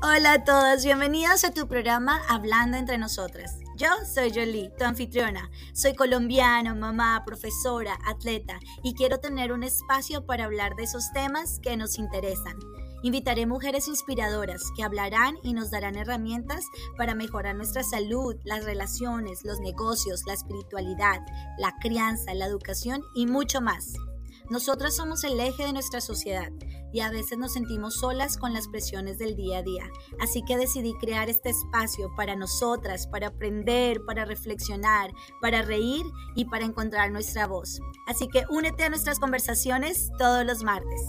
Hola a todos, bienvenidos a tu programa Hablando entre nosotras. Yo soy Jolie, tu anfitriona. Soy colombiana, mamá, profesora, atleta y quiero tener un espacio para hablar de esos temas que nos interesan. Invitaré mujeres inspiradoras que hablarán y nos darán herramientas para mejorar nuestra salud, las relaciones, los negocios, la espiritualidad, la crianza, la educación y mucho más. Nosotras somos el eje de nuestra sociedad y a veces nos sentimos solas con las presiones del día a día. Así que decidí crear este espacio para nosotras, para aprender, para reflexionar, para reír y para encontrar nuestra voz. Así que únete a nuestras conversaciones todos los martes.